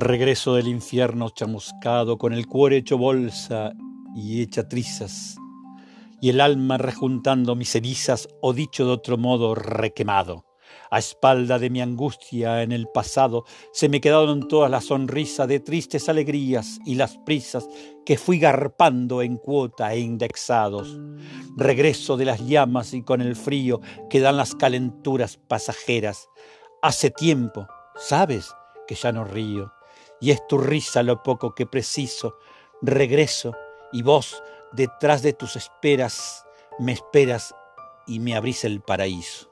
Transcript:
Regreso del infierno chamuscado, con el cuore hecho bolsa y hecha trizas, y el alma rejuntando mis cenizas, o dicho de otro modo, requemado. A espalda de mi angustia en el pasado se me quedaron todas las sonrisas de tristes alegrías y las prisas que fui garpando en cuota e indexados. Regreso de las llamas y con el frío que dan las calenturas pasajeras. Hace tiempo, sabes, que ya no río y es tu risa lo poco que preciso. Regreso y vos, detrás de tus esperas, me esperas y me abrís el paraíso.